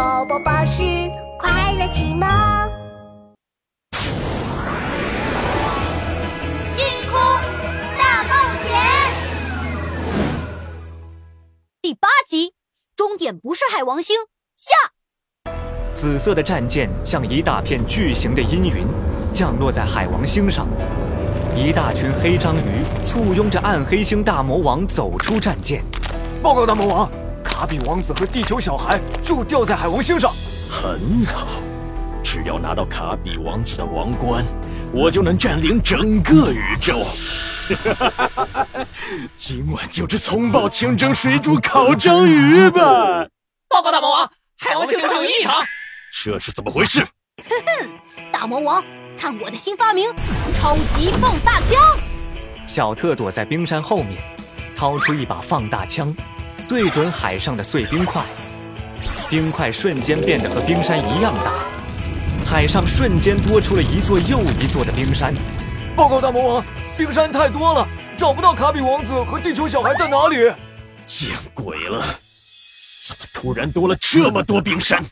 宝宝巴士快乐启蒙，星空大冒险第八集，终点不是海王星下。紫色的战舰像一大片巨型的阴云，降落在海王星上。一大群黑章鱼簇拥着暗黑星大魔王走出战舰。报告大魔王，卡比王子和地球小孩就掉在海王星上。很好，只要拿到卡比王子的王冠，我就能占领整个宇宙。今晚就吃葱爆清蒸水煮烤章鱼吧！报告大魔王，海王星上有异常。这是怎么回事？哼哼，大魔王，看我的新发明——超级放大枪！小特躲在冰山后面，掏出一把放大枪，对准海上的碎冰块。冰块瞬间变得和冰山一样大，海上瞬间多出了一座又一座的冰山。报告大魔王，冰山太多了，找不到卡比王子和地球小孩在哪里。见鬼了！怎么突然多了这么多冰山？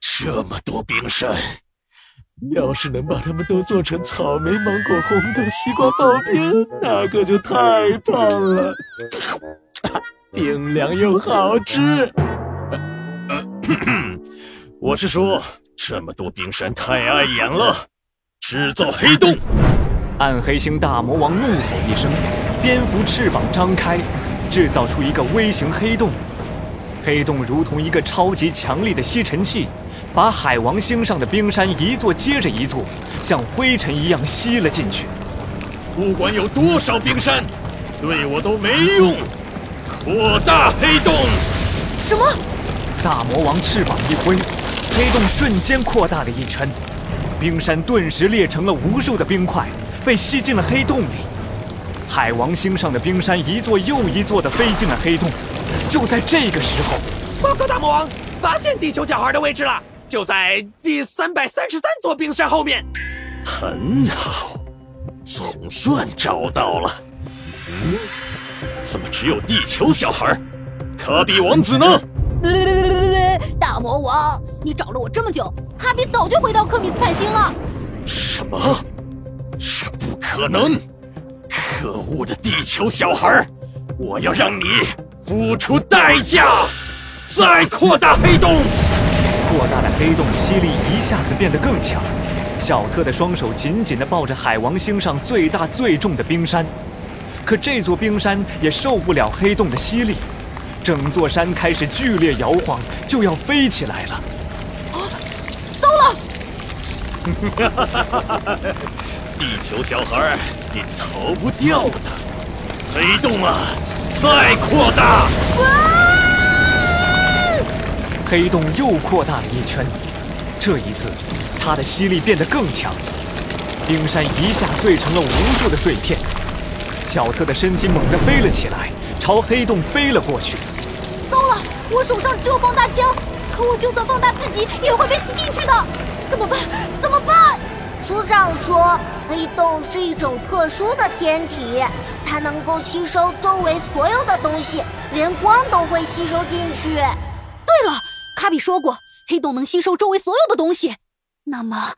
这么多冰山，要是能把它们都做成草莓、芒果、红豆、西瓜刨冰，那可就太棒了！冰凉又好吃。我是说，这么多冰山太碍眼了，制造黑洞！暗黑星大魔王怒吼一声，蝙蝠翅膀张开，制造出一个微型黑洞。黑洞如同一个超级强力的吸尘器，把海王星上的冰山一座接着一座，像灰尘一样吸了进去。不管有多少冰山，对我都没用。扩大黑洞！什么？大魔王翅膀一挥，黑洞瞬间扩大了一圈，冰山顿时裂成了无数的冰块，被吸进了黑洞里。海王星上的冰山一座又一座的飞进了黑洞。就在这个时候，报告大魔王，发现地球小孩的位置了，就在第三百三十三座冰山后面。很好，总算找到了。嗯，怎么只有地球小孩？卡比王子呢？大魔王，你找了我这么久，卡比早就回到克米斯坦星了。什么？这不可能！可恶的地球小孩，我要让你付出代价！再扩大黑洞！扩大的黑洞吸力一下子变得更强。小特的双手紧紧地抱着海王星上最大最重的冰山，可这座冰山也受不了黑洞的吸力。整座山开始剧烈摇晃，就要飞起来了。啊，糟了！地球小孩，你逃不掉的！黑洞啊，再扩大！黑洞又扩大了一圈，这一次，它的吸力变得更强，冰山一下碎成了无数的碎片。小特的身体猛地飞了起来，朝黑洞飞了过去。糟了我手上只有放大枪，可我就算放大自己也会被吸进去的，怎么办？怎么办？书上说，黑洞是一种特殊的天体，它能够吸收周围所有的东西，连光都会吸收进去。对了，卡比说过，黑洞能吸收周围所有的东西。那么，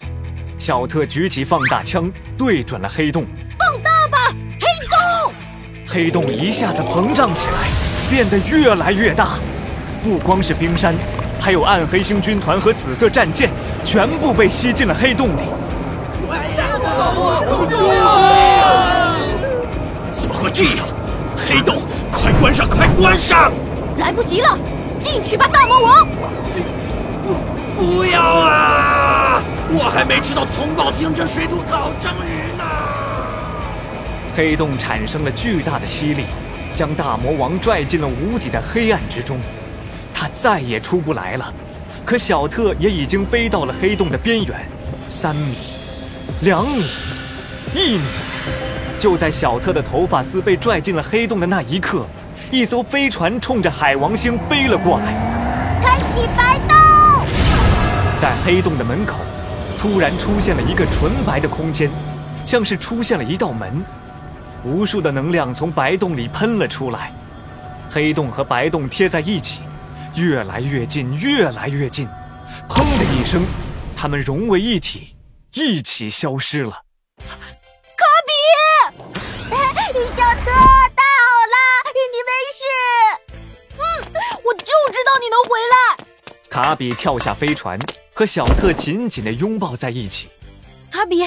小特举起放大枪，对准了黑洞！黑洞一下子膨胀起来，变得越来越大。不光是冰山，还有暗黑星军团和紫色战舰，全部被吸进了黑洞里。怎么会这样？黑洞，快关上！快关上！来不及了，进去吧，大魔王！不，不要啊！我还没吃到葱爆清蒸水煮烤章鱼呢。黑洞产生了巨大的吸力，将大魔王拽进了无底的黑暗之中。他再也出不来了，可小特也已经飞到了黑洞的边缘，三米，两米，一米。就在小特的头发丝被拽进了黑洞的那一刻，一艘飞船冲着海王星飞了过来。开启白洞！在黑洞的门口，突然出现了一个纯白的空间，像是出现了一道门，无数的能量从白洞里喷了出来，黑洞和白洞贴在一起。越来越近，越来越近。砰的一声，他们融为一体，一起消失了。卡比，小特，太好了，你没事。嗯，我就知道你能回来。卡比跳下飞船，和小特紧紧地拥抱在一起。卡比，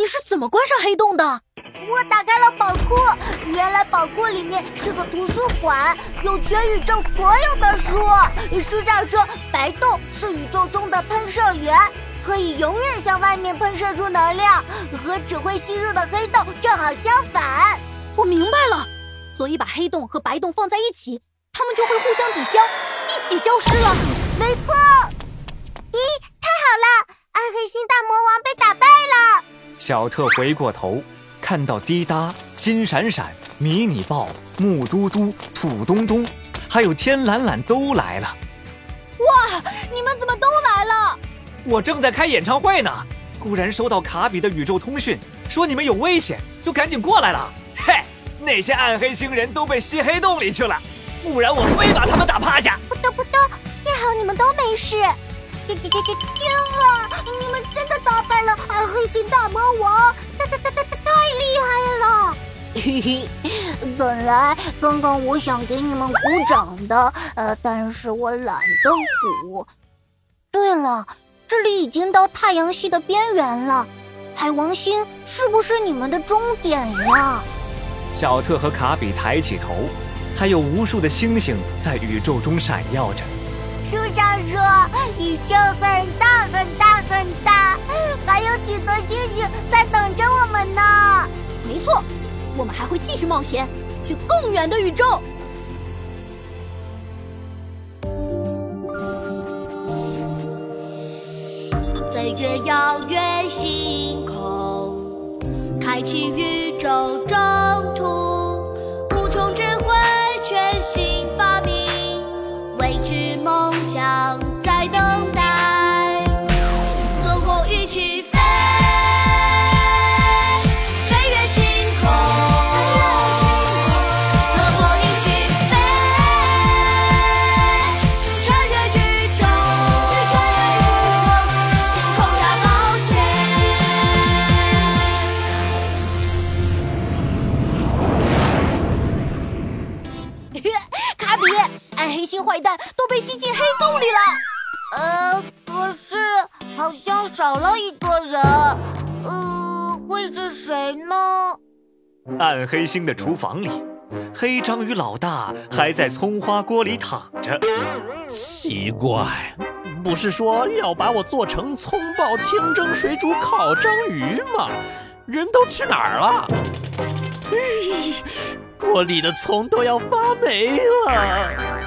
你是怎么关上黑洞的？我打开了宝库，原来宝库里面是个图书馆，有全宇宙所有的书。书上说，白洞是宇宙中的喷射源，可以永远向外面喷射出能量，和只会吸入的黑洞正好相反。我明白了，所以把黑洞和白洞放在一起，它们就会互相抵消，一起消失了。没错。咦，太好了，暗黑星大魔王被打败了。小特回过头。看到滴答、金闪闪、迷你豹、木嘟嘟、土咚咚，还有天懒懒都来了。哇，你们怎么都来了？我正在开演唱会呢，忽然收到卡比的宇宙通讯，说你们有危险，就赶紧过来了。嘿，那些暗黑星人都被吸黑洞里去了，不然我非把他们打趴下。不得不得，幸好你们都没事。天啊！你们真的打败了黑心大魔王，太太太太太太厉害了！嘿嘿，本来刚刚我想给你们鼓掌的，呃，但是我懒得鼓。对了，这里已经到太阳系的边缘了，海王星是不是你们的终点呀？小特和卡比抬起头，还有无数的星星在宇宙中闪耀着。书上说，宇宙很大很大很大，还有许多星星在等着我们呢。没错，我们还会继续冒险，去更远的宇宙。飞越遥远星空，开启想里了，呃，可是好像少了一个人，呃，会是谁呢？暗黑星的厨房里，黑章鱼老大还在葱花锅里躺着。奇怪，不是说要把我做成葱爆、清蒸、水煮、烤章鱼吗？人都去哪儿了？锅里的葱都要发霉了。